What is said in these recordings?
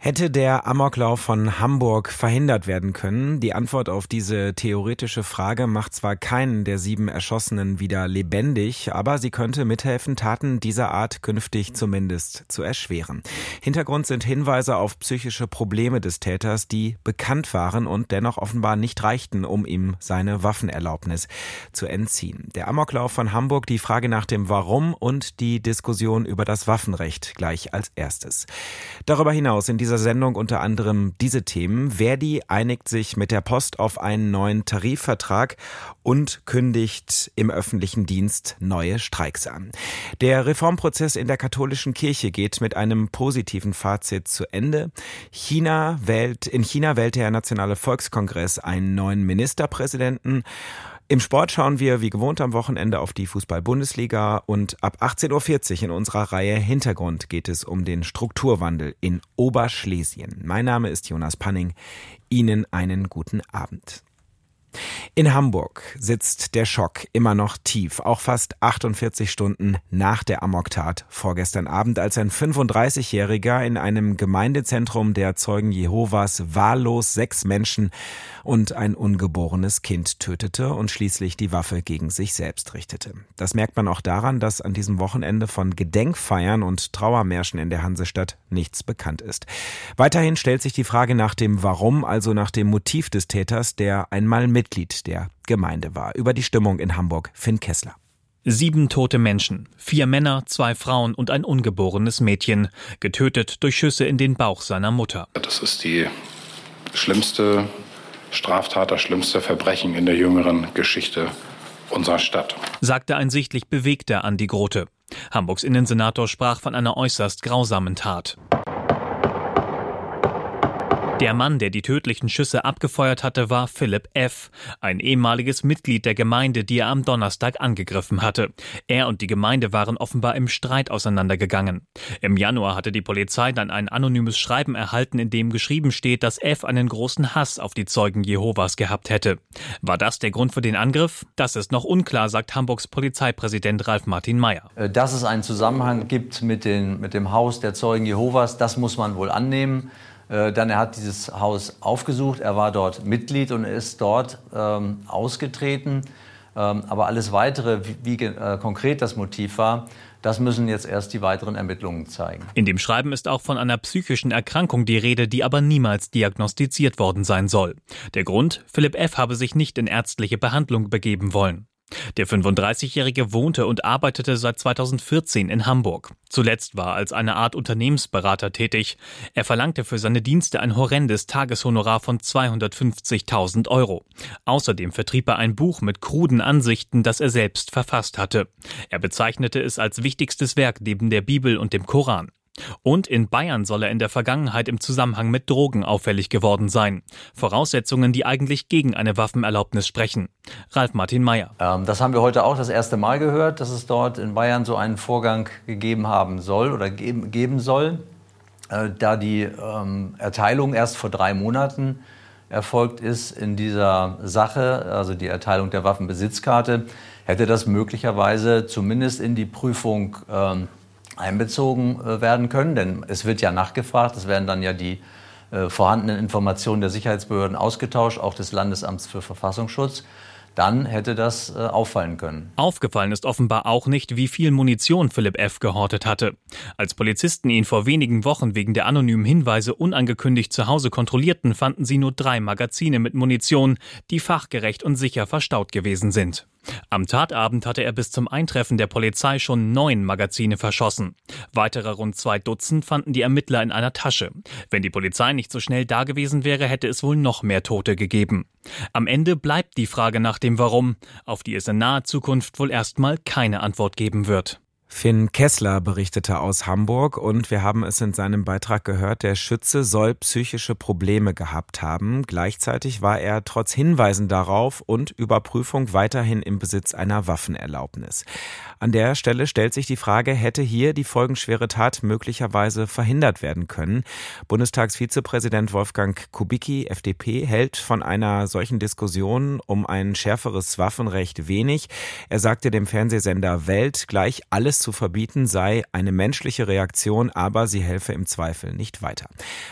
Hätte der Amoklauf von Hamburg verhindert werden können? Die Antwort auf diese theoretische Frage macht zwar keinen der sieben Erschossenen wieder lebendig, aber sie könnte mithelfen, Taten dieser Art künftig zumindest zu erschweren. Hintergrund sind Hinweise auf psychische Probleme des Täters, die bekannt waren und dennoch offenbar nicht reichten, um ihm seine Waffenerlaubnis zu entziehen. Der Amoklauf von Hamburg, die Frage nach dem Warum und die Diskussion über das Waffenrecht gleich als erstes. Darüber hinaus in dieser Sendung unter anderem diese Themen. Verdi einigt sich mit der Post auf einen neuen Tarifvertrag und kündigt im öffentlichen Dienst neue Streiks an. Der Reformprozess in der katholischen Kirche geht mit einem positiven Fazit zu Ende. China wählt, in China wählt der Nationale Volkskongress einen neuen Ministerpräsidenten. Im Sport schauen wir wie gewohnt am Wochenende auf die Fußball-Bundesliga und ab 18.40 Uhr in unserer Reihe Hintergrund geht es um den Strukturwandel in Oberschlesien. Mein Name ist Jonas Panning. Ihnen einen guten Abend. In Hamburg sitzt der Schock immer noch tief, auch fast 48 Stunden nach der Amoktat vorgestern Abend, als ein 35-Jähriger in einem Gemeindezentrum der Zeugen Jehovas wahllos sechs Menschen und ein ungeborenes Kind tötete und schließlich die Waffe gegen sich selbst richtete. Das merkt man auch daran, dass an diesem Wochenende von Gedenkfeiern und Trauermärschen in der Hansestadt nichts bekannt ist. Weiterhin stellt sich die Frage nach dem Warum, also nach dem Motiv des Täters, der einmal Mitglied der Gemeinde war. Über die Stimmung in Hamburg, Finn Kessler. Sieben tote Menschen, vier Männer, zwei Frauen und ein ungeborenes Mädchen, getötet durch Schüsse in den Bauch seiner Mutter. Das ist die schlimmste Straftat, das schlimmste Verbrechen in der jüngeren Geschichte unserer Stadt. Sagte ein sichtlich bewegter Andi Grote. Hamburgs Innensenator sprach von einer äußerst grausamen Tat. Der Mann, der die tödlichen Schüsse abgefeuert hatte, war Philipp F., ein ehemaliges Mitglied der Gemeinde, die er am Donnerstag angegriffen hatte. Er und die Gemeinde waren offenbar im Streit auseinandergegangen. Im Januar hatte die Polizei dann ein anonymes Schreiben erhalten, in dem geschrieben steht, dass F. einen großen Hass auf die Zeugen Jehovas gehabt hätte. War das der Grund für den Angriff? Das ist noch unklar, sagt Hamburgs Polizeipräsident Ralf Martin Mayer. Äh, dass es einen Zusammenhang gibt mit, den, mit dem Haus der Zeugen Jehovas, das muss man wohl annehmen. Äh, dann er hat dieses Haus aufgesucht, er war dort Mitglied und ist dort ähm, ausgetreten. Ähm, aber alles Weitere, wie, wie äh, konkret das Motiv war, das müssen jetzt erst die weiteren Ermittlungen zeigen. In dem Schreiben ist auch von einer psychischen Erkrankung die Rede, die aber niemals diagnostiziert worden sein soll. Der Grund, Philipp F. habe sich nicht in ärztliche Behandlung begeben wollen. Der 35-Jährige wohnte und arbeitete seit 2014 in Hamburg. Zuletzt war er als eine Art Unternehmensberater tätig. Er verlangte für seine Dienste ein horrendes Tageshonorar von 250.000 Euro. Außerdem vertrieb er ein Buch mit kruden Ansichten, das er selbst verfasst hatte. Er bezeichnete es als wichtigstes Werk neben der Bibel und dem Koran. Und in Bayern soll er in der Vergangenheit im Zusammenhang mit Drogen auffällig geworden sein. Voraussetzungen, die eigentlich gegen eine Waffenerlaubnis sprechen. Ralf Martin Mayer. Ähm, das haben wir heute auch das erste Mal gehört, dass es dort in Bayern so einen Vorgang gegeben haben soll oder geben, geben soll. Äh, da die ähm, Erteilung erst vor drei Monaten erfolgt ist in dieser Sache, also die Erteilung der Waffenbesitzkarte, hätte das möglicherweise zumindest in die Prüfung ähm, einbezogen äh, werden können, denn es wird ja nachgefragt, es werden dann ja die äh, vorhandenen Informationen der Sicherheitsbehörden ausgetauscht, auch des Landesamts für Verfassungsschutz dann hätte das äh, auffallen können. Aufgefallen ist offenbar auch nicht, wie viel Munition Philipp F. gehortet hatte. Als Polizisten ihn vor wenigen Wochen wegen der anonymen Hinweise unangekündigt zu Hause kontrollierten, fanden sie nur drei Magazine mit Munition, die fachgerecht und sicher verstaut gewesen sind. Am Tatabend hatte er bis zum Eintreffen der Polizei schon neun Magazine verschossen. Weitere rund zwei Dutzend fanden die Ermittler in einer Tasche. Wenn die Polizei nicht so schnell da gewesen wäre, hätte es wohl noch mehr Tote gegeben. Am Ende bleibt die Frage nach dem Warum, auf die es in naher Zukunft wohl erstmal keine Antwort geben wird. Finn Kessler berichtete aus Hamburg und wir haben es in seinem Beitrag gehört, der Schütze soll psychische Probleme gehabt haben. Gleichzeitig war er trotz Hinweisen darauf und Überprüfung weiterhin im Besitz einer Waffenerlaubnis. An der Stelle stellt sich die Frage, hätte hier die folgenschwere Tat möglicherweise verhindert werden können? Bundestagsvizepräsident Wolfgang Kubicki, FDP, hält von einer solchen Diskussion um ein schärferes Waffenrecht wenig. Er sagte dem Fernsehsender Welt gleich alles alles zu verbieten sei eine menschliche Reaktion, aber sie helfe im Zweifel nicht weiter.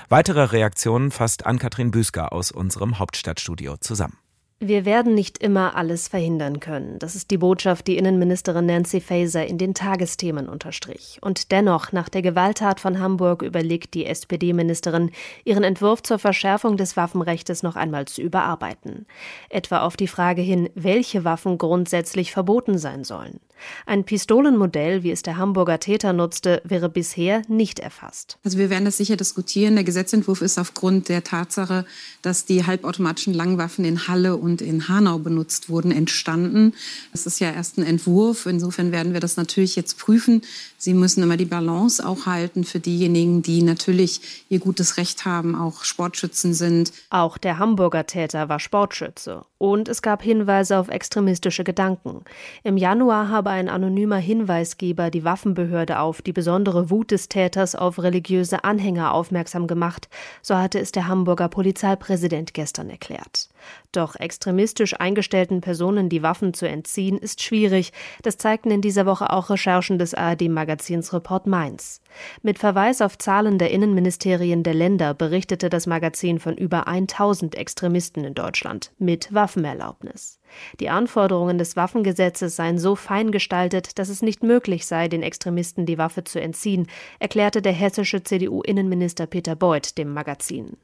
Weitere Reaktionen fasst Ann-Kathrin Büsker aus unserem Hauptstadtstudio zusammen. Wir werden nicht immer alles verhindern können. Das ist die Botschaft, die Innenministerin Nancy Faeser in den Tagesthemen unterstrich. Und dennoch, nach der Gewalttat von Hamburg überlegt die SPD-Ministerin, ihren Entwurf zur Verschärfung des Waffenrechts noch einmal zu überarbeiten. Etwa auf die Frage hin, welche Waffen grundsätzlich verboten sein sollen. Ein Pistolenmodell, wie es der Hamburger Täter nutzte, wäre bisher nicht erfasst. Also wir werden das sicher diskutieren. Der Gesetzentwurf ist aufgrund der Tatsache, dass die halbautomatischen Langwaffen in Halle und in Hanau benutzt wurden, entstanden. Das ist ja erst ein Entwurf. Insofern werden wir das natürlich jetzt prüfen. Sie müssen immer die Balance auch halten für diejenigen, die natürlich ihr gutes Recht haben, auch Sportschützen sind. Auch der Hamburger Täter war Sportschütze. Und es gab Hinweise auf extremistische Gedanken. Im Januar habe ein anonymer Hinweisgeber die Waffenbehörde auf die besondere Wut des Täters auf religiöse Anhänger aufmerksam gemacht, so hatte es der Hamburger Polizeipräsident gestern erklärt. Doch extremistisch eingestellten Personen die Waffen zu entziehen, ist schwierig. Das zeigten in dieser Woche auch Recherchen des ARD-Magazins Report Mainz. Mit Verweis auf Zahlen der Innenministerien der Länder berichtete das Magazin von über 1000 Extremisten in Deutschland mit Waffenerlaubnis. Die Anforderungen des Waffengesetzes seien so fein gestaltet, dass es nicht möglich sei, den Extremisten die Waffe zu entziehen, erklärte der hessische CDU-Innenminister Peter Beuth dem Magazin.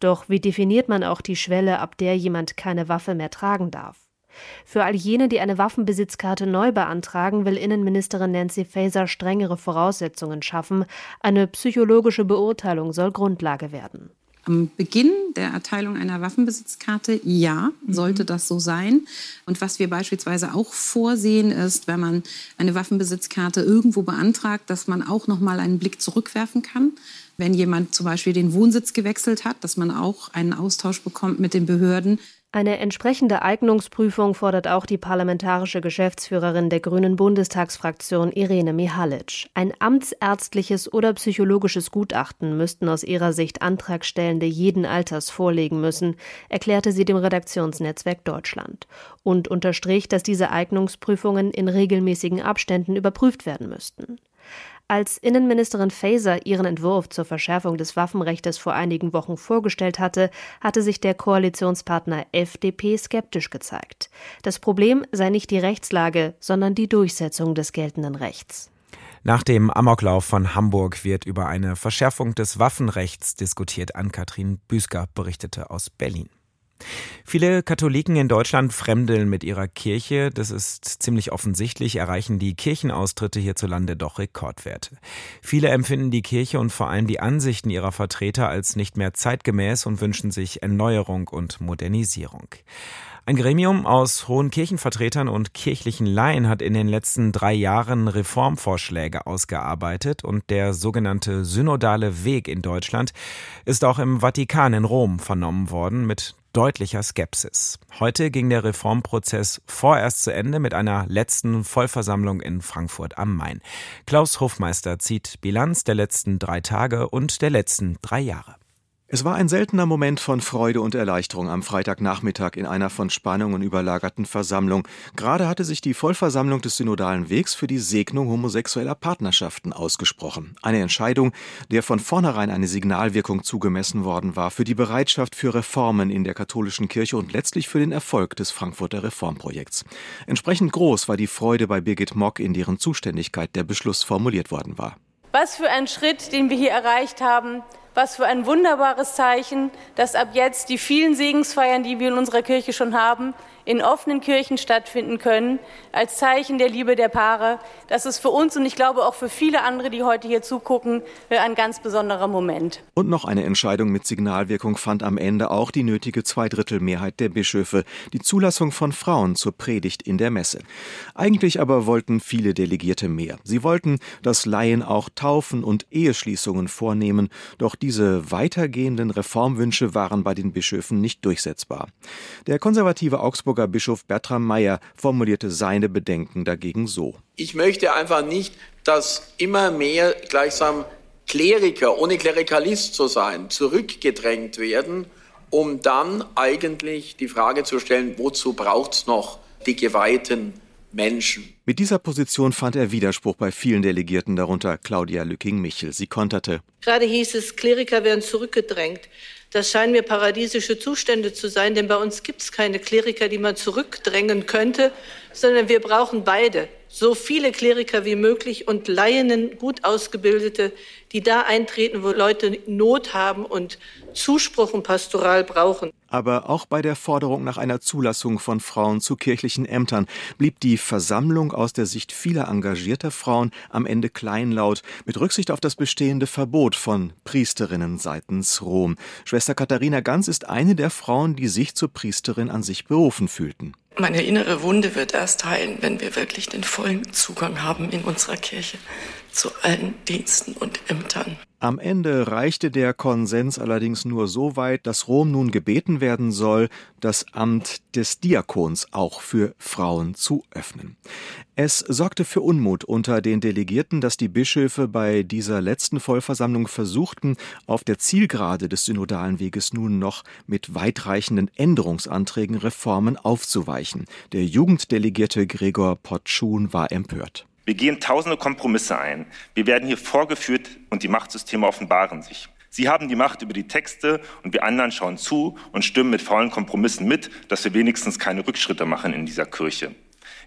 Doch wie definiert man auch die Schwelle, ab der jemand keine Waffe mehr tragen darf? Für all jene, die eine Waffenbesitzkarte neu beantragen, will Innenministerin Nancy Faeser strengere Voraussetzungen schaffen. Eine psychologische Beurteilung soll Grundlage werden. Am Beginn der Erteilung einer Waffenbesitzkarte, ja, sollte mhm. das so sein. Und was wir beispielsweise auch vorsehen, ist, wenn man eine Waffenbesitzkarte irgendwo beantragt, dass man auch noch mal einen Blick zurückwerfen kann wenn jemand zum Beispiel den Wohnsitz gewechselt hat, dass man auch einen Austausch bekommt mit den Behörden. Eine entsprechende Eignungsprüfung fordert auch die parlamentarische Geschäftsführerin der Grünen Bundestagsfraktion Irene Mihalic. Ein amtsärztliches oder psychologisches Gutachten müssten aus ihrer Sicht Antragstellende jeden Alters vorlegen müssen, erklärte sie dem Redaktionsnetzwerk Deutschland und unterstrich, dass diese Eignungsprüfungen in regelmäßigen Abständen überprüft werden müssten. Als Innenministerin Faeser ihren Entwurf zur Verschärfung des Waffenrechts vor einigen Wochen vorgestellt hatte, hatte sich der Koalitionspartner FDP skeptisch gezeigt. Das Problem sei nicht die Rechtslage, sondern die Durchsetzung des geltenden Rechts. Nach dem Amoklauf von Hamburg wird über eine Verschärfung des Waffenrechts diskutiert. Ann-Kathrin Büsker berichtete aus Berlin. Viele Katholiken in Deutschland fremdeln mit ihrer Kirche. Das ist ziemlich offensichtlich, erreichen die Kirchenaustritte hierzulande doch Rekordwerte. Viele empfinden die Kirche und vor allem die Ansichten ihrer Vertreter als nicht mehr zeitgemäß und wünschen sich Erneuerung und Modernisierung. Ein Gremium aus hohen Kirchenvertretern und kirchlichen Laien hat in den letzten drei Jahren Reformvorschläge ausgearbeitet und der sogenannte synodale Weg in Deutschland ist auch im Vatikan in Rom vernommen worden mit deutlicher Skepsis. Heute ging der Reformprozess vorerst zu Ende mit einer letzten Vollversammlung in Frankfurt am Main. Klaus Hofmeister zieht Bilanz der letzten drei Tage und der letzten drei Jahre. Es war ein seltener Moment von Freude und Erleichterung am Freitagnachmittag in einer von Spannungen überlagerten Versammlung. Gerade hatte sich die Vollversammlung des Synodalen Wegs für die Segnung homosexueller Partnerschaften ausgesprochen. Eine Entscheidung, der von vornherein eine Signalwirkung zugemessen worden war für die Bereitschaft für Reformen in der katholischen Kirche und letztlich für den Erfolg des Frankfurter Reformprojekts. Entsprechend groß war die Freude bei Birgit Mock, in deren Zuständigkeit der Beschluss formuliert worden war. Was für ein Schritt, den wir hier erreicht haben was für ein wunderbares Zeichen, dass ab jetzt die vielen Segensfeiern, die wir in unserer Kirche schon haben, in offenen Kirchen stattfinden können, als Zeichen der Liebe der Paare. Das ist für uns und ich glaube auch für viele andere, die heute hier zugucken, ein ganz besonderer Moment. Und noch eine Entscheidung mit Signalwirkung fand am Ende auch die nötige Zweidrittelmehrheit der Bischöfe, die Zulassung von Frauen zur Predigt in der Messe. Eigentlich aber wollten viele Delegierte mehr. Sie wollten, dass Laien auch Taufen und Eheschließungen vornehmen, doch diese weitergehenden Reformwünsche waren bei den Bischöfen nicht durchsetzbar. Der konservative Augsburger Augsburger Bischof Bertram Meyer formulierte seine Bedenken dagegen so. Ich möchte einfach nicht, dass immer mehr gleichsam Kleriker, ohne Klerikalist zu sein, zurückgedrängt werden, um dann eigentlich die Frage zu stellen, wozu braucht es noch die Geweihten Menschen. Mit dieser Position fand er Widerspruch bei vielen Delegierten, darunter Claudia Lücking-Michel. Sie konterte. Gerade hieß es, Kleriker werden zurückgedrängt. Das scheinen mir paradiesische Zustände zu sein, denn bei uns gibt es keine Kleriker, die man zurückdrängen könnte, sondern wir brauchen beide. So viele Kleriker wie möglich und Laienen, gut ausgebildete, die da eintreten, wo Leute Not haben und Zuspruch und Pastoral brauchen. Aber auch bei der Forderung nach einer Zulassung von Frauen zu kirchlichen Ämtern blieb die Versammlung aus der Sicht vieler engagierter Frauen am Ende kleinlaut, mit Rücksicht auf das bestehende Verbot von Priesterinnen seitens Rom. Schwester Katharina Ganz ist eine der Frauen, die sich zur Priesterin an sich berufen fühlten. Meine innere Wunde wird erst heilen, wenn wir wirklich den vollen Zugang haben in unserer Kirche zu allen Diensten und Ämtern. Am Ende reichte der Konsens allerdings nur so weit, dass Rom nun gebeten werden soll, das Amt des Diakons auch für Frauen zu öffnen. Es sorgte für Unmut unter den Delegierten, dass die Bischöfe bei dieser letzten Vollversammlung versuchten, auf der Zielgerade des synodalen Weges nun noch mit weitreichenden Änderungsanträgen Reformen aufzuweichen. Der Jugenddelegierte Gregor Potschun war empört. Wir gehen tausende Kompromisse ein. Wir werden hier vorgeführt und die Machtsysteme offenbaren sich. Sie haben die Macht über die Texte und wir anderen schauen zu und stimmen mit faulen Kompromissen mit, dass wir wenigstens keine Rückschritte machen in dieser Kirche.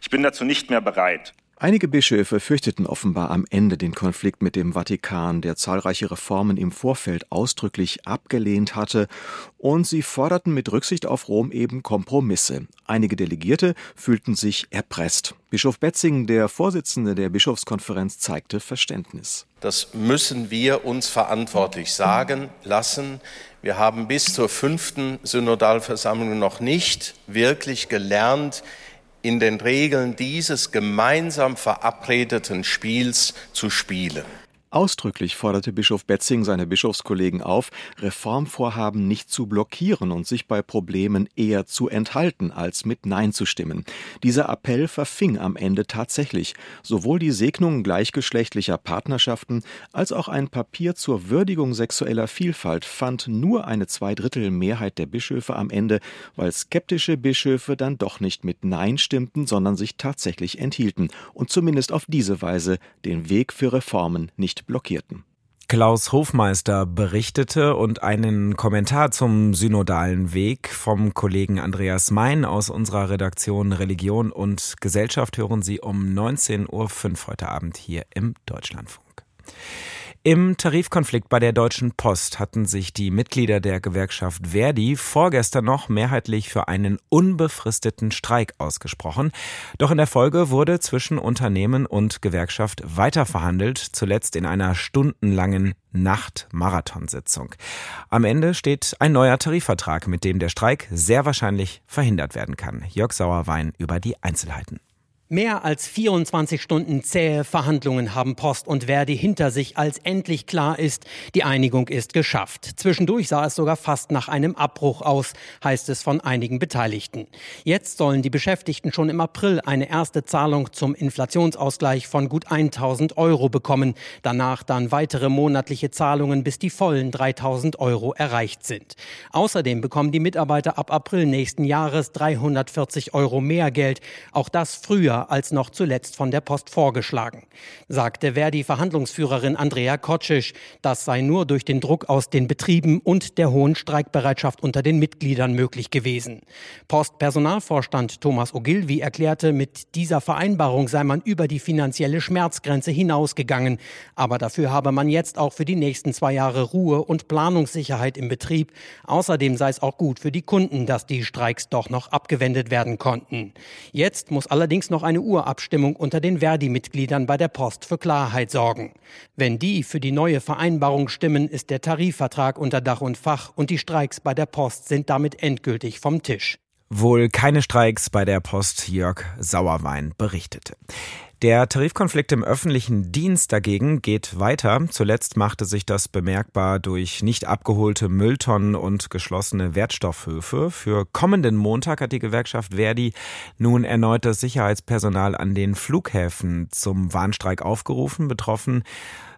Ich bin dazu nicht mehr bereit. Einige Bischöfe fürchteten offenbar am Ende den Konflikt mit dem Vatikan, der zahlreiche Reformen im Vorfeld ausdrücklich abgelehnt hatte, und sie forderten mit Rücksicht auf Rom eben Kompromisse. Einige Delegierte fühlten sich erpresst. Bischof Betzing, der Vorsitzende der Bischofskonferenz, zeigte Verständnis. Das müssen wir uns verantwortlich sagen lassen. Wir haben bis zur fünften Synodalversammlung noch nicht wirklich gelernt, in den Regeln dieses gemeinsam verabredeten Spiels zu spielen. Ausdrücklich forderte Bischof Betzing seine Bischofskollegen auf, Reformvorhaben nicht zu blockieren und sich bei Problemen eher zu enthalten, als mit Nein zu stimmen. Dieser Appell verfing am Ende tatsächlich. Sowohl die Segnung gleichgeschlechtlicher Partnerschaften als auch ein Papier zur Würdigung sexueller Vielfalt fand nur eine Zweidrittelmehrheit der Bischöfe am Ende, weil skeptische Bischöfe dann doch nicht mit Nein stimmten, sondern sich tatsächlich enthielten und zumindest auf diese Weise den Weg für Reformen nicht blockierten. Klaus Hofmeister berichtete und einen Kommentar zum synodalen Weg vom Kollegen Andreas Mein aus unserer Redaktion Religion und Gesellschaft hören Sie um 19.05 Uhr heute Abend hier im Deutschlandfunk. Im Tarifkonflikt bei der Deutschen Post hatten sich die Mitglieder der Gewerkschaft Verdi vorgestern noch mehrheitlich für einen unbefristeten Streik ausgesprochen. Doch in der Folge wurde zwischen Unternehmen und Gewerkschaft weiterverhandelt, zuletzt in einer stundenlangen Nacht-Marathonsitzung. Am Ende steht ein neuer Tarifvertrag, mit dem der Streik sehr wahrscheinlich verhindert werden kann. Jörg Sauerwein über die Einzelheiten. Mehr als 24 Stunden zähe Verhandlungen haben Post und Verdi hinter sich, als endlich klar ist, die Einigung ist geschafft. Zwischendurch sah es sogar fast nach einem Abbruch aus, heißt es von einigen Beteiligten. Jetzt sollen die Beschäftigten schon im April eine erste Zahlung zum Inflationsausgleich von gut 1000 Euro bekommen. Danach dann weitere monatliche Zahlungen, bis die vollen 3000 Euro erreicht sind. Außerdem bekommen die Mitarbeiter ab April nächsten Jahres 340 Euro mehr Geld. Auch das früher als noch zuletzt von der Post vorgeschlagen, sagte Verdi-Verhandlungsführerin Andrea Kotschisch. Das sei nur durch den Druck aus den Betrieben und der hohen Streikbereitschaft unter den Mitgliedern möglich gewesen. Postpersonalvorstand Thomas Ogilvy erklärte, mit dieser Vereinbarung sei man über die finanzielle Schmerzgrenze hinausgegangen. Aber dafür habe man jetzt auch für die nächsten zwei Jahre Ruhe und Planungssicherheit im Betrieb. Außerdem sei es auch gut für die Kunden, dass die Streiks doch noch abgewendet werden konnten. Jetzt muss allerdings noch eine Urabstimmung unter den Verdi-Mitgliedern bei der Post für Klarheit sorgen. Wenn die für die neue Vereinbarung stimmen, ist der Tarifvertrag unter Dach und Fach und die Streiks bei der Post sind damit endgültig vom Tisch. Wohl keine Streiks bei der Post, Jörg Sauerwein berichtete. Der Tarifkonflikt im öffentlichen Dienst dagegen geht weiter. Zuletzt machte sich das bemerkbar durch nicht abgeholte Mülltonnen und geschlossene Wertstoffhöfe. Für kommenden Montag hat die Gewerkschaft Verdi nun erneut das Sicherheitspersonal an den Flughäfen zum Warnstreik aufgerufen. Betroffen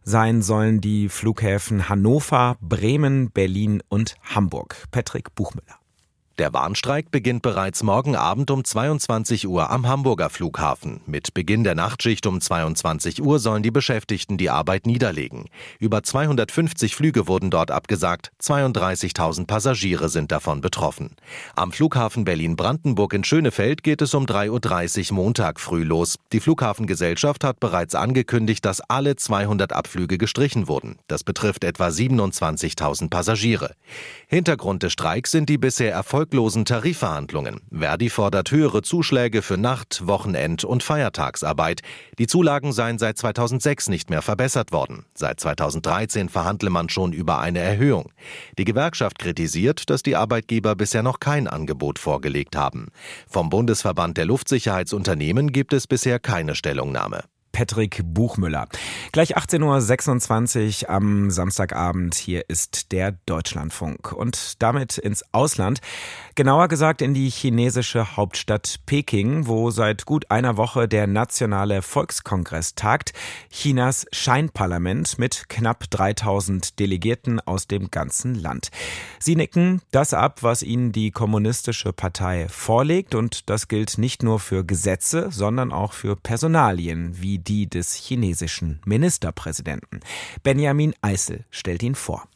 sein sollen die Flughäfen Hannover, Bremen, Berlin und Hamburg. Patrick Buchmüller. Der Warnstreik beginnt bereits morgen Abend um 22 Uhr am Hamburger Flughafen. Mit Beginn der Nachtschicht um 22 Uhr sollen die Beschäftigten die Arbeit niederlegen. Über 250 Flüge wurden dort abgesagt, 32.000 Passagiere sind davon betroffen. Am Flughafen Berlin-Brandenburg in Schönefeld geht es um 3.30 Uhr Montag früh los. Die Flughafengesellschaft hat bereits angekündigt, dass alle 200 Abflüge gestrichen wurden. Das betrifft etwa 27.000 Passagiere. Hintergrund des Streiks sind die bisher erfolgreichen erfolglosen Tarifverhandlungen. Verdi fordert höhere Zuschläge für Nacht-, Wochenend- und Feiertagsarbeit. Die Zulagen seien seit 2006 nicht mehr verbessert worden. Seit 2013 verhandle man schon über eine Erhöhung. Die Gewerkschaft kritisiert, dass die Arbeitgeber bisher noch kein Angebot vorgelegt haben. Vom Bundesverband der Luftsicherheitsunternehmen gibt es bisher keine Stellungnahme. Patrick Buchmüller. Gleich 18.26 Uhr am Samstagabend. Hier ist der Deutschlandfunk. Und damit ins Ausland. Genauer gesagt in die chinesische Hauptstadt Peking, wo seit gut einer Woche der Nationale Volkskongress tagt. Chinas Scheinparlament mit knapp 3000 Delegierten aus dem ganzen Land. Sie nicken das ab, was ihnen die Kommunistische Partei vorlegt. Und das gilt nicht nur für Gesetze, sondern auch für Personalien wie die des chinesischen Ministerpräsidenten. Benjamin Eisel stellt ihn vor.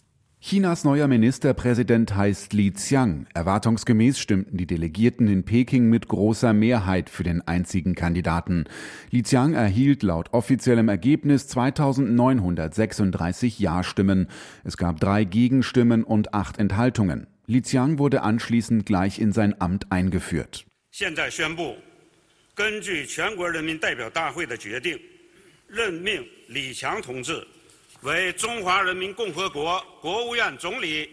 Chinas neuer Ministerpräsident heißt Li Qiang. Erwartungsgemäß stimmten die Delegierten in Peking mit großer Mehrheit für den einzigen Kandidaten. Li Qiang erhielt laut offiziellem Ergebnis 2936 Ja-Stimmen. Es gab drei Gegenstimmen und acht Enthaltungen. Li Qiang wurde anschließend gleich in sein Amt eingeführt. 根据全国人民代表大会的决定，任命李强同志为中华人民共和国国务院总理。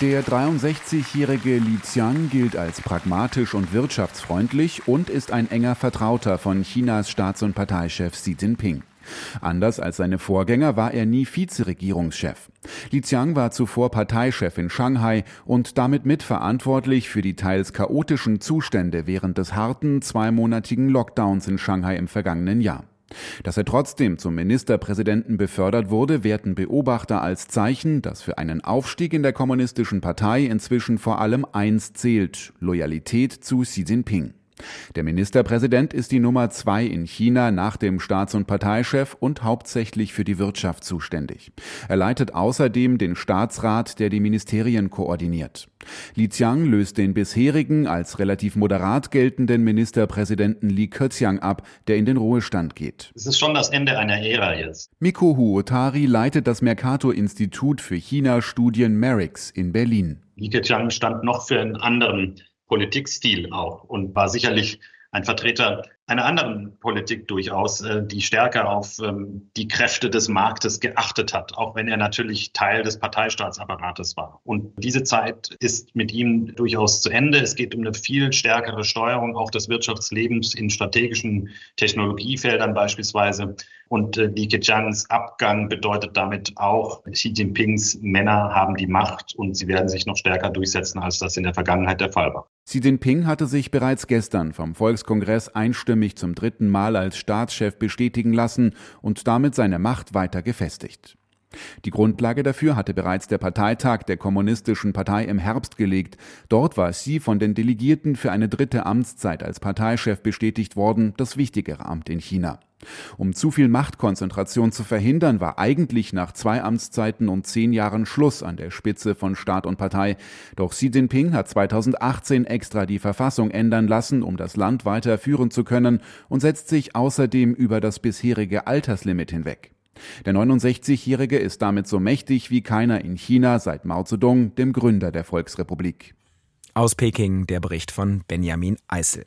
Der 63-jährige Li Xiang gilt als pragmatisch und wirtschaftsfreundlich und ist ein enger Vertrauter von Chinas Staats- und Parteichef Xi Jinping. Anders als seine Vorgänger war er nie Vizeregierungschef. Li Qiang war zuvor Parteichef in Shanghai und damit mitverantwortlich für die teils chaotischen Zustände während des harten zweimonatigen Lockdowns in Shanghai im vergangenen Jahr. Dass er trotzdem zum Ministerpräsidenten befördert wurde, werten Beobachter als Zeichen, dass für einen Aufstieg in der kommunistischen Partei inzwischen vor allem eins zählt Loyalität zu Xi Jinping. Der Ministerpräsident ist die Nummer zwei in China nach dem Staats- und Parteichef und hauptsächlich für die Wirtschaft zuständig. Er leitet außerdem den Staatsrat, der die Ministerien koordiniert. Li Qiang löst den bisherigen als relativ moderat geltenden Ministerpräsidenten Li Keqiang ab, der in den Ruhestand geht. Es ist schon das Ende einer Ära jetzt. Miko Huotari leitet das Mercator-Institut für China-Studien MERIX in Berlin. Li Keqiang stand noch für einen anderen Politikstil auch und war sicherlich ein Vertreter einer anderen Politik durchaus, äh, die stärker auf ähm, die Kräfte des Marktes geachtet hat, auch wenn er natürlich Teil des Parteistaatsappparates war. Und diese Zeit ist mit ihm durchaus zu Ende. Es geht um eine viel stärkere Steuerung auch des Wirtschaftslebens in strategischen Technologiefeldern beispielsweise. Und äh, Li Keqiangs Abgang bedeutet damit auch, Xi Jinpings Männer haben die Macht und sie werden sich noch stärker durchsetzen, als das in der Vergangenheit der Fall war. Xi Jinping hatte sich bereits gestern vom Volkskongress einstimmig zum dritten Mal als Staatschef bestätigen lassen und damit seine Macht weiter gefestigt. Die Grundlage dafür hatte bereits der Parteitag der Kommunistischen Partei im Herbst gelegt. Dort war sie von den Delegierten für eine dritte Amtszeit als Parteichef bestätigt worden, das wichtigere Amt in China. Um zu viel Machtkonzentration zu verhindern, war eigentlich nach zwei Amtszeiten und zehn Jahren Schluss an der Spitze von Staat und Partei. Doch Xi Jinping hat 2018 extra die Verfassung ändern lassen, um das Land weiter führen zu können und setzt sich außerdem über das bisherige Alterslimit hinweg. Der 69-Jährige ist damit so mächtig wie keiner in China seit Mao Zedong, dem Gründer der Volksrepublik. Aus Peking der Bericht von Benjamin Eisel.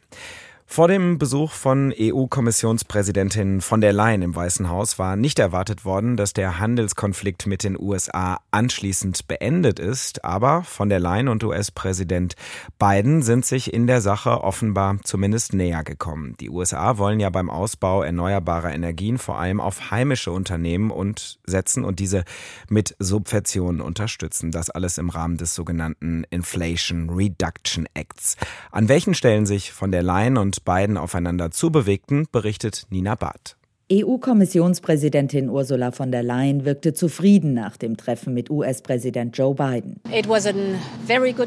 Vor dem Besuch von EU-Kommissionspräsidentin von der Leyen im Weißen Haus war nicht erwartet worden, dass der Handelskonflikt mit den USA anschließend beendet ist, aber von der Leyen und US-Präsident Biden sind sich in der Sache offenbar zumindest näher gekommen. Die USA wollen ja beim Ausbau erneuerbarer Energien vor allem auf heimische Unternehmen und setzen und diese mit Subventionen unterstützen. Das alles im Rahmen des sogenannten Inflation Reduction Acts. An welchen Stellen sich von der Leyen und Biden aufeinander zubewegten, berichtet Nina Barth. EU-Kommissionspräsidentin Ursula von der Leyen wirkte zufrieden nach dem Treffen mit US-Präsident Joe Biden.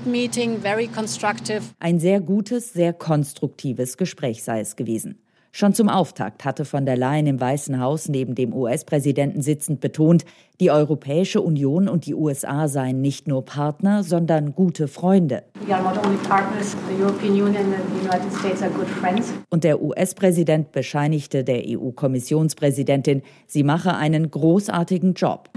Meeting, Ein sehr gutes, sehr konstruktives Gespräch sei es gewesen. Schon zum Auftakt hatte von der Leyen im Weißen Haus neben dem US-Präsidenten sitzend betont, die Europäische Union und die USA seien nicht nur Partner, sondern gute Freunde. Und der US-Präsident bescheinigte der EU-Kommissionspräsidentin, sie mache einen großartigen Job.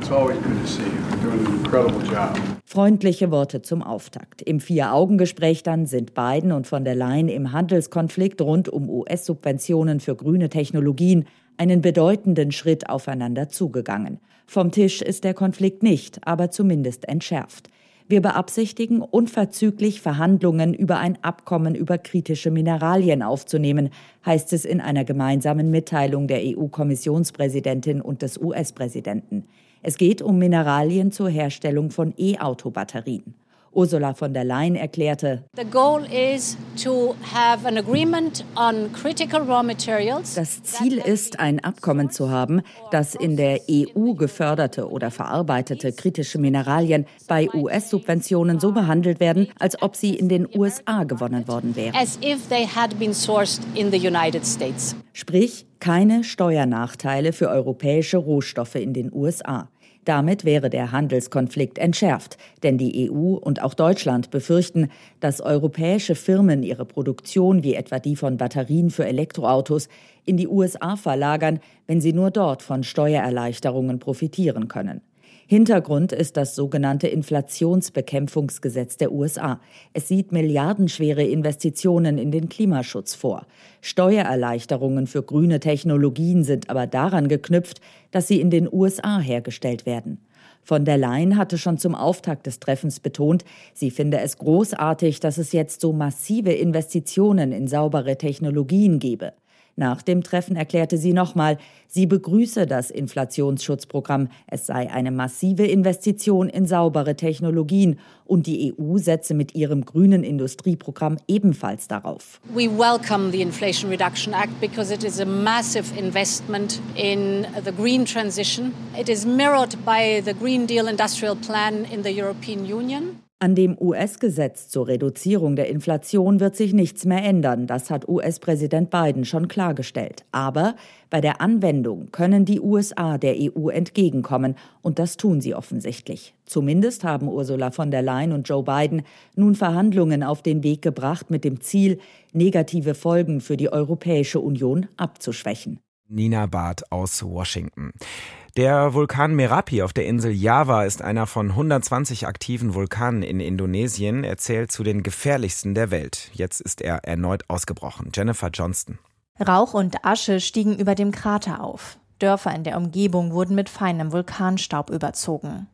Freundliche Worte zum Auftakt. Im Vier-Augen-Gespräch dann sind Biden und von der Leyen im Handelskonflikt rund um US-Subventionen für grüne Technologien einen bedeutenden Schritt aufeinander zugegangen. Vom Tisch ist der Konflikt nicht, aber zumindest entschärft. Wir beabsichtigen, unverzüglich Verhandlungen über ein Abkommen über kritische Mineralien aufzunehmen, heißt es in einer gemeinsamen Mitteilung der EU-Kommissionspräsidentin und des US-Präsidenten. Es geht um Mineralien zur Herstellung von E-Auto-Batterien. Ursula von der Leyen erklärte, das Ziel ist, ein Abkommen zu haben, das in der EU geförderte oder verarbeitete kritische Mineralien bei US-Subventionen so behandelt werden, als ob sie in den USA gewonnen worden wären. Sprich, keine Steuernachteile für europäische Rohstoffe in den USA. Damit wäre der Handelskonflikt entschärft, denn die EU und auch Deutschland befürchten, dass europäische Firmen ihre Produktion, wie etwa die von Batterien für Elektroautos, in die USA verlagern, wenn sie nur dort von Steuererleichterungen profitieren können. Hintergrund ist das sogenannte Inflationsbekämpfungsgesetz der USA. Es sieht milliardenschwere Investitionen in den Klimaschutz vor. Steuererleichterungen für grüne Technologien sind aber daran geknüpft, dass sie in den USA hergestellt werden. Von der Leyen hatte schon zum Auftakt des Treffens betont, sie finde es großartig, dass es jetzt so massive Investitionen in saubere Technologien gebe. Nach dem Treffen erklärte sie nochmal, sie begrüße das Inflationsschutzprogramm. Es sei eine massive Investition in saubere Technologien und die EU setze mit ihrem grünen Industrieprogramm ebenfalls darauf. We welcome the Inflation Reduction Act because it is a massive investment in the green transition. It is mirrored by the Green Deal Industrial Plan in the European Union. An dem US-Gesetz zur Reduzierung der Inflation wird sich nichts mehr ändern, das hat US-Präsident Biden schon klargestellt. Aber bei der Anwendung können die USA der EU entgegenkommen, und das tun sie offensichtlich. Zumindest haben Ursula von der Leyen und Joe Biden nun Verhandlungen auf den Weg gebracht mit dem Ziel, negative Folgen für die Europäische Union abzuschwächen. Nina Barth aus Washington. Der Vulkan Merapi auf der Insel Java ist einer von 120 aktiven Vulkanen in Indonesien. Er zählt zu den gefährlichsten der Welt. Jetzt ist er erneut ausgebrochen. Jennifer Johnston. Rauch und Asche stiegen über dem Krater auf. Dörfer in der Umgebung wurden mit feinem Vulkanstaub überzogen.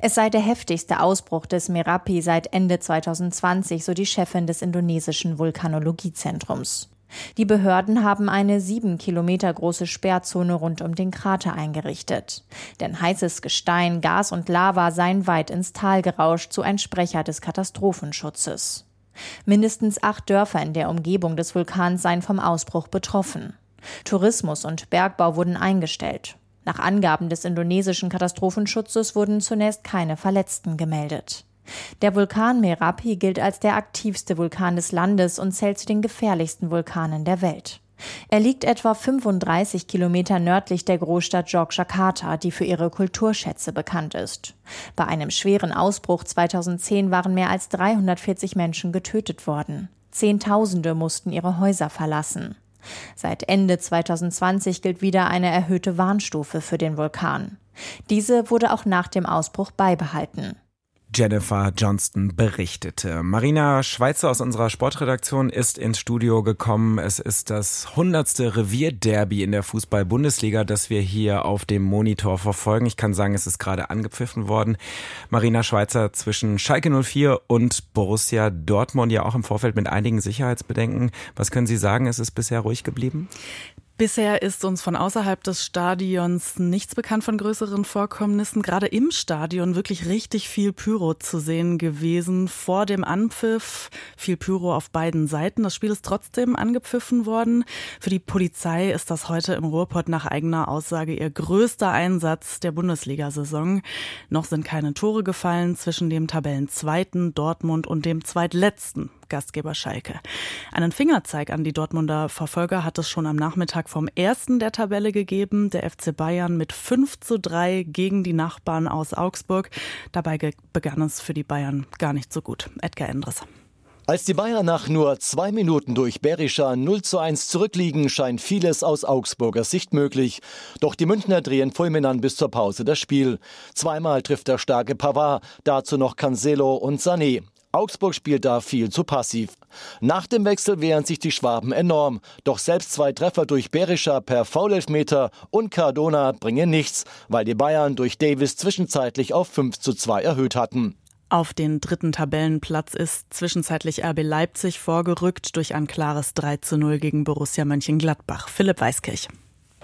Es sei der heftigste Ausbruch des Merapi seit Ende 2020, so die Chefin des indonesischen Vulkanologiezentrums. Die Behörden haben eine sieben Kilometer große Sperrzone rund um den Krater eingerichtet. Denn heißes Gestein, Gas und Lava seien weit ins Tal gerauscht, so ein Sprecher des Katastrophenschutzes. Mindestens acht Dörfer in der Umgebung des Vulkans seien vom Ausbruch betroffen. Tourismus und Bergbau wurden eingestellt. Nach Angaben des indonesischen Katastrophenschutzes wurden zunächst keine Verletzten gemeldet. Der Vulkan Merapi gilt als der aktivste Vulkan des Landes und zählt zu den gefährlichsten Vulkanen der Welt. Er liegt etwa 35 Kilometer nördlich der Großstadt Jogjakarta, die für ihre Kulturschätze bekannt ist. Bei einem schweren Ausbruch 2010 waren mehr als 340 Menschen getötet worden. Zehntausende mussten ihre Häuser verlassen. Seit Ende 2020 gilt wieder eine erhöhte Warnstufe für den Vulkan. Diese wurde auch nach dem Ausbruch beibehalten. Jennifer Johnston berichtete. Marina Schweizer aus unserer Sportredaktion ist ins Studio gekommen. Es ist das hundertste Revierderby in der Fußball-Bundesliga, das wir hier auf dem Monitor verfolgen. Ich kann sagen, es ist gerade angepfiffen worden. Marina Schweizer zwischen Schalke 04 und Borussia Dortmund ja auch im Vorfeld mit einigen Sicherheitsbedenken. Was können Sie sagen? Ist es bisher ruhig geblieben? Bisher ist uns von außerhalb des Stadions nichts bekannt von größeren Vorkommnissen. Gerade im Stadion wirklich richtig viel Pyro zu sehen gewesen. Vor dem Anpfiff viel Pyro auf beiden Seiten. Das Spiel ist trotzdem angepfiffen worden. Für die Polizei ist das heute im Ruhrpott nach eigener Aussage ihr größter Einsatz der Bundesliga-Saison. Noch sind keine Tore gefallen zwischen dem Tabellenzweiten Dortmund und dem zweitletzten Gastgeber Schalke. Einen Fingerzeig an die Dortmunder Verfolger hat es schon am Nachmittag vom ersten der Tabelle gegeben. Der FC Bayern mit 5 zu 3 gegen die Nachbarn aus Augsburg. Dabei begann es für die Bayern gar nicht so gut. Edgar Endres. Als die Bayern nach nur zwei Minuten durch Berischer 0 zu 1 zurückliegen, scheint vieles aus Augsburger Sicht möglich. Doch die Münchner drehen fulminant bis zur Pause das Spiel. Zweimal trifft der starke Pavard, dazu noch Cancelo und Sané. Augsburg spielt da viel zu passiv. Nach dem Wechsel wehren sich die Schwaben enorm. Doch selbst zwei Treffer durch Berischer per Foulelfmeter und Cardona bringen nichts, weil die Bayern durch Davis zwischenzeitlich auf 5 zu 2 erhöht hatten. Auf den dritten Tabellenplatz ist zwischenzeitlich RB Leipzig vorgerückt durch ein klares 3 zu 0 gegen Borussia Mönchengladbach. Philipp Weiskirch.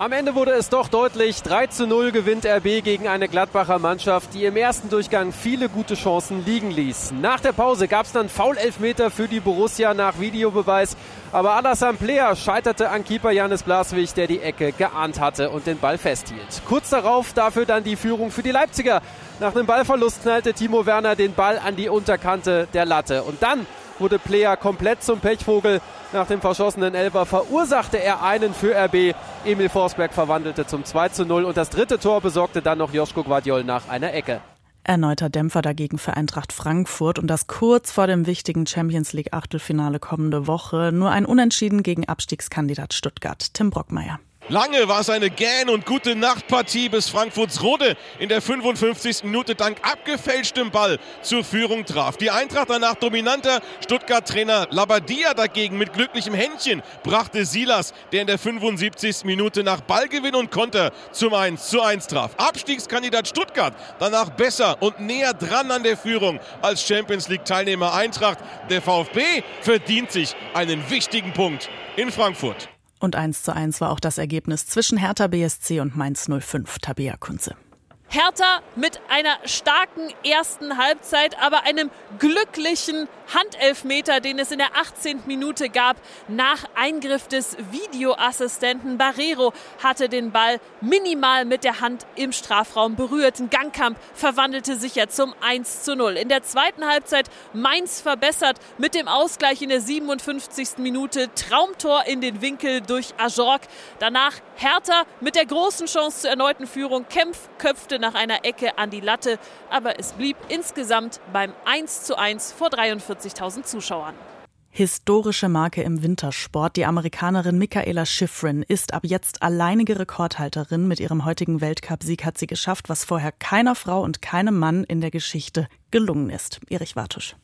Am Ende wurde es doch deutlich. 3 zu 0 gewinnt RB gegen eine Gladbacher Mannschaft, die im ersten Durchgang viele gute Chancen liegen ließ. Nach der Pause gab es dann Foul-Elfmeter für die Borussia nach Videobeweis. Aber Alassane Player scheiterte an Keeper Janis Blaswig, der die Ecke geahnt hatte und den Ball festhielt. Kurz darauf dafür dann die Führung für die Leipziger. Nach einem Ballverlust knallte Timo Werner den Ball an die Unterkante der Latte. Und dann wurde Player komplett zum Pechvogel. Nach dem verschossenen Elfer verursachte er einen für RB. Emil Forsberg verwandelte zum 2 zu 0 und das dritte Tor besorgte dann noch Joschko Guardiol nach einer Ecke. Erneuter Dämpfer dagegen für Eintracht Frankfurt und das kurz vor dem wichtigen Champions League Achtelfinale kommende Woche. Nur ein Unentschieden gegen Abstiegskandidat Stuttgart. Tim Brockmeier. Lange war es eine gähn und gute Nachtpartie, bis Frankfurts Rode in der 55. Minute dank abgefälschtem Ball zur Führung traf. Die Eintracht danach dominanter. Stuttgart-Trainer Labadia dagegen mit glücklichem Händchen brachte Silas, der in der 75. Minute nach Ballgewinn und Konter zum 1 zu 1 traf. Abstiegskandidat Stuttgart danach besser und näher dran an der Führung als Champions League-Teilnehmer Eintracht. Der VfB verdient sich einen wichtigen Punkt in Frankfurt. Und 1 zu 1 war auch das Ergebnis zwischen Hertha BSC und Mainz 05, Tabea Kunze. Hertha mit einer starken ersten Halbzeit, aber einem glücklichen Handelfmeter, den es in der 18. Minute gab, nach Eingriff des Videoassistenten. Barrero hatte den Ball minimal mit der Hand im Strafraum berührt. Ein Gangkampf verwandelte sich ja zum 1 zu 0. In der zweiten Halbzeit Mainz verbessert mit dem Ausgleich in der 57. Minute. Traumtor in den Winkel durch Ajork. Danach Hertha mit der großen Chance zur erneuten Führung. Kempf köpfte nach einer Ecke an die Latte, aber es blieb insgesamt beim 1 zu 1 vor 43.000 Zuschauern. Historische Marke im Wintersport. Die Amerikanerin Michaela Schifrin ist ab jetzt alleinige Rekordhalterin. Mit ihrem heutigen Weltcupsieg hat sie geschafft, was vorher keiner Frau und keinem Mann in der Geschichte gelungen ist. Erich Wartusch.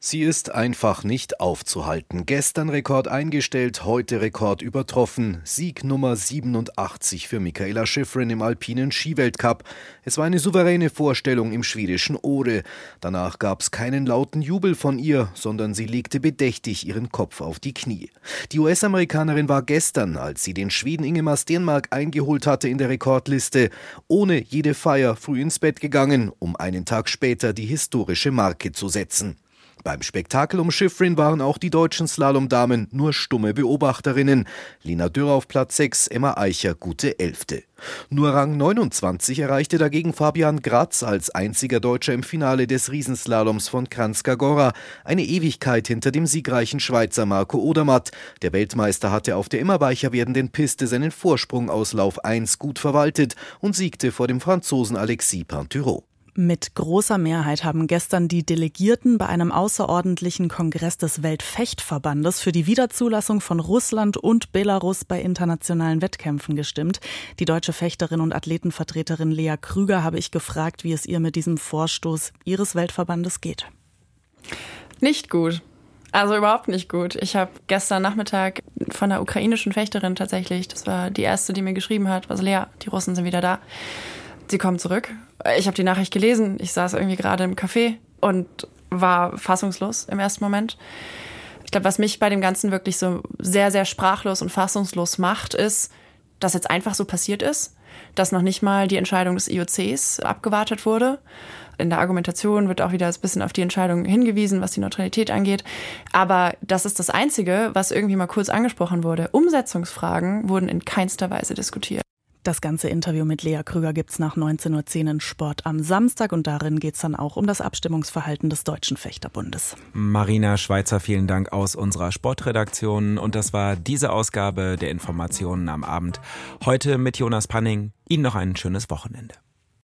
Sie ist einfach nicht aufzuhalten. Gestern Rekord eingestellt, heute Rekord übertroffen. Sieg Nummer 87 für Michaela Schifrin im alpinen Skiweltcup. Es war eine souveräne Vorstellung im schwedischen Ore. Danach gab es keinen lauten Jubel von ihr, sondern sie legte bedächtig ihren Kopf auf die Knie. Die US-Amerikanerin war gestern, als sie den Schweden Ingemar Stenmark eingeholt hatte in der Rekordliste, ohne jede Feier früh ins Bett gegangen, um einen Tag später die historische Marke zu setzen. Beim Spektakel um Schifrin waren auch die deutschen Slalomdamen nur stumme Beobachterinnen. Lina Dürr auf Platz 6, Emma Eicher gute Elfte. Nur Rang 29 erreichte dagegen Fabian Gratz als einziger Deutscher im Finale des Riesenslaloms von Kranjska Gora. Eine Ewigkeit hinter dem siegreichen Schweizer Marco Odermatt. Der Weltmeister hatte auf der immer weicher werdenden Piste seinen Vorsprung aus Lauf 1 gut verwaltet und siegte vor dem Franzosen Alexis Pinturo. Mit großer Mehrheit haben gestern die Delegierten bei einem außerordentlichen Kongress des Weltfechtverbandes für die Wiederzulassung von Russland und Belarus bei internationalen Wettkämpfen gestimmt. Die deutsche Fechterin und Athletenvertreterin Lea Krüger habe ich gefragt, wie es ihr mit diesem Vorstoß ihres Weltverbandes geht. Nicht gut. Also überhaupt nicht gut. Ich habe gestern Nachmittag von einer ukrainischen Fechterin tatsächlich, das war die erste, die mir geschrieben hat, also Lea, die Russen sind wieder da. Sie kommen zurück ich habe die Nachricht gelesen. Ich saß irgendwie gerade im Café und war fassungslos im ersten Moment. Ich glaube, was mich bei dem Ganzen wirklich so sehr, sehr sprachlos und fassungslos macht, ist, das jetzt einfach so passiert ist, dass noch nicht mal die Entscheidung des IOCs abgewartet wurde. In der Argumentation wird auch wieder ein bisschen auf die Entscheidung hingewiesen, was die Neutralität angeht. Aber das ist das Einzige, was irgendwie mal kurz angesprochen wurde. Umsetzungsfragen wurden in keinster Weise diskutiert. Das ganze Interview mit Lea Krüger gibt es nach 19.10 Uhr in Sport am Samstag und darin geht es dann auch um das Abstimmungsverhalten des Deutschen Fechterbundes. Marina Schweizer, vielen Dank aus unserer Sportredaktion und das war diese Ausgabe der Informationen am Abend. Heute mit Jonas Panning. Ihnen noch ein schönes Wochenende.